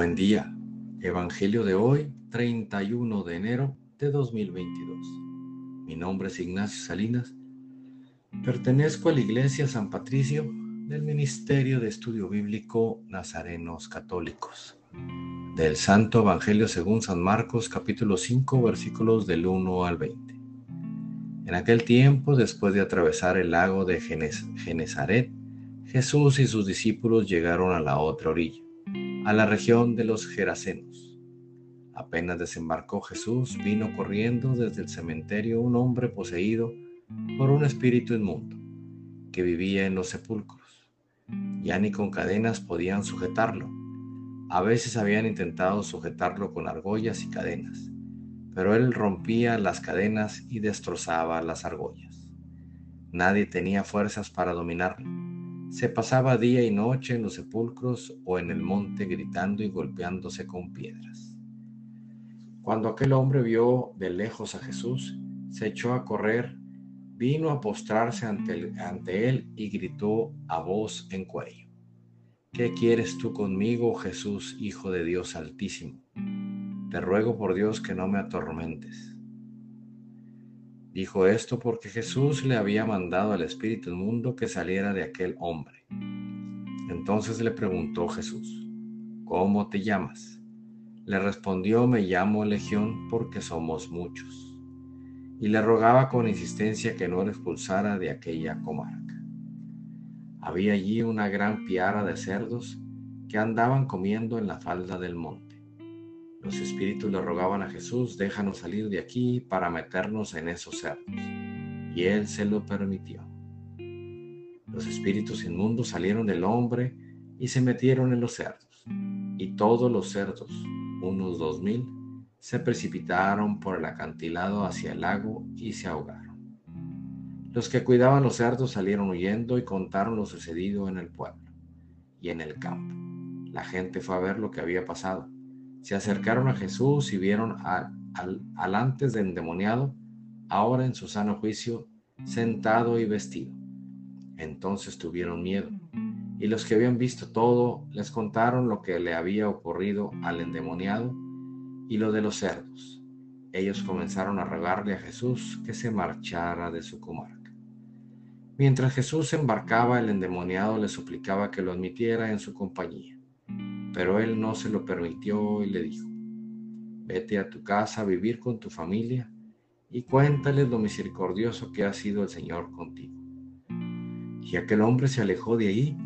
Buen día. Evangelio de hoy, 31 de enero de 2022. Mi nombre es Ignacio Salinas. Pertenezco a la Iglesia San Patricio del Ministerio de Estudio Bíblico Nazarenos Católicos. Del Santo Evangelio según San Marcos capítulo 5 versículos del 1 al 20. En aquel tiempo, después de atravesar el lago de Genezaret, Jesús y sus discípulos llegaron a la otra orilla a la región de los Gerasenos. Apenas desembarcó Jesús, vino corriendo desde el cementerio un hombre poseído por un espíritu inmundo, que vivía en los sepulcros. Ya ni con cadenas podían sujetarlo. A veces habían intentado sujetarlo con argollas y cadenas, pero él rompía las cadenas y destrozaba las argollas. Nadie tenía fuerzas para dominarlo se pasaba día y noche en los sepulcros o en el monte gritando y golpeándose con piedras. Cuando aquel hombre vio de lejos a Jesús, se echó a correr, vino a postrarse ante, él y gritó a voz en cuello. ¿Qué quieres tú conmigo, Jesús, Hijo de Dios Altísimo? Te ruego por Dios que no me atormentes. Dijo esto porque Jesús le había mandado al espíritu inmundo que saliera de aquel hombre. Entonces le preguntó Jesús, ¿cómo te llamas? Le respondió, me llamo Legión porque somos muchos. Y le rogaba con insistencia que no le expulsara de aquella comarca. Había allí una gran piara de cerdos que andaban comiendo en la falda del monte. Los espíritus le rogaban a Jesús, déjanos salir de aquí para meternos en esos cerdos. Y él se lo permitió. Los espíritus inmundos salieron del hombre y se metieron en los cerdos. Y todos los cerdos, unos dos mil, se precipitaron por el acantilado hacia el lago y se ahogaron. Los que cuidaban los cerdos salieron huyendo y contaron lo sucedido en el pueblo y en el campo. La gente fue a ver lo que había pasado se acercaron a Jesús y vieron al, antes de endemoniado, ahora en su sano juicio, sentado y vestido. Entonces tuvieron miedo, y los que habían visto todo les contaron lo que le había ocurrido al endemoniado y lo de los cerdos. Ellos comenzaron a rogarle a Jesús que se marchara de su comarca. Mientras Jesús embarcaba, el endemoniado le suplicaba que lo admitiera en su compañía. Pero él no se lo permitió y le dijo, vete a tu casa a vivir con tu familia y cuéntales lo misericordioso que ha sido el Señor contigo. Y aquel hombre se alejó de ahí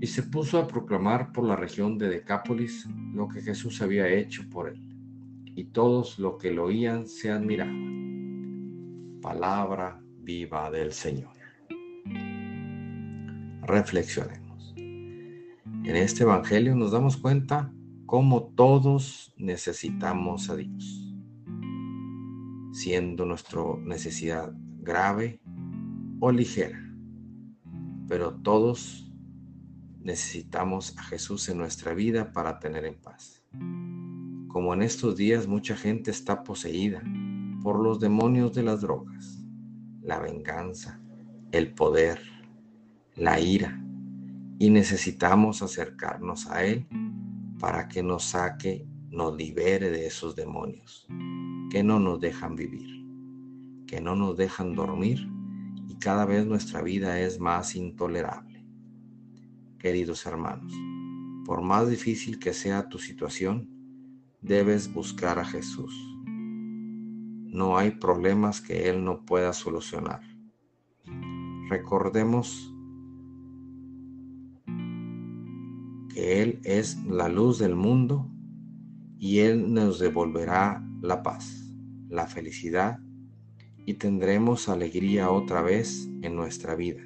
y se puso a proclamar por la región de Decápolis lo que Jesús había hecho por él. Y todos los que lo oían se admiraban. Palabra viva del Señor. Reflexionemos. En este Evangelio nos damos cuenta cómo todos necesitamos a Dios, siendo nuestra necesidad grave o ligera, pero todos necesitamos a Jesús en nuestra vida para tener en paz. Como en estos días mucha gente está poseída por los demonios de las drogas, la venganza, el poder, la ira, y necesitamos acercarnos a Él para que nos saque, nos libere de esos demonios que no nos dejan vivir, que no nos dejan dormir y cada vez nuestra vida es más intolerable. Queridos hermanos, por más difícil que sea tu situación, debes buscar a Jesús. No hay problemas que Él no pueda solucionar. Recordemos Él es la luz del mundo y Él nos devolverá la paz, la felicidad y tendremos alegría otra vez en nuestra vida.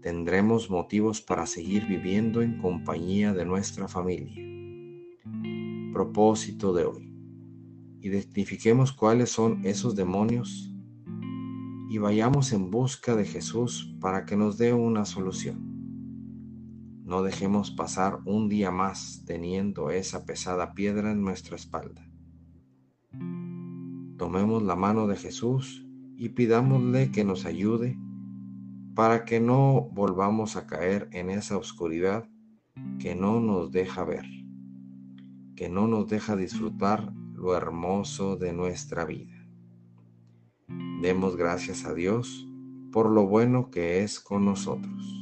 Tendremos motivos para seguir viviendo en compañía de nuestra familia. Propósito de hoy. Identifiquemos cuáles son esos demonios y vayamos en busca de Jesús para que nos dé una solución. No dejemos pasar un día más teniendo esa pesada piedra en nuestra espalda. Tomemos la mano de Jesús y pidámosle que nos ayude para que no volvamos a caer en esa oscuridad que no nos deja ver. que no nos deja disfrutar lo hermoso de nuestra vida. Demos gracias a Dios por lo bueno que es con nosotros.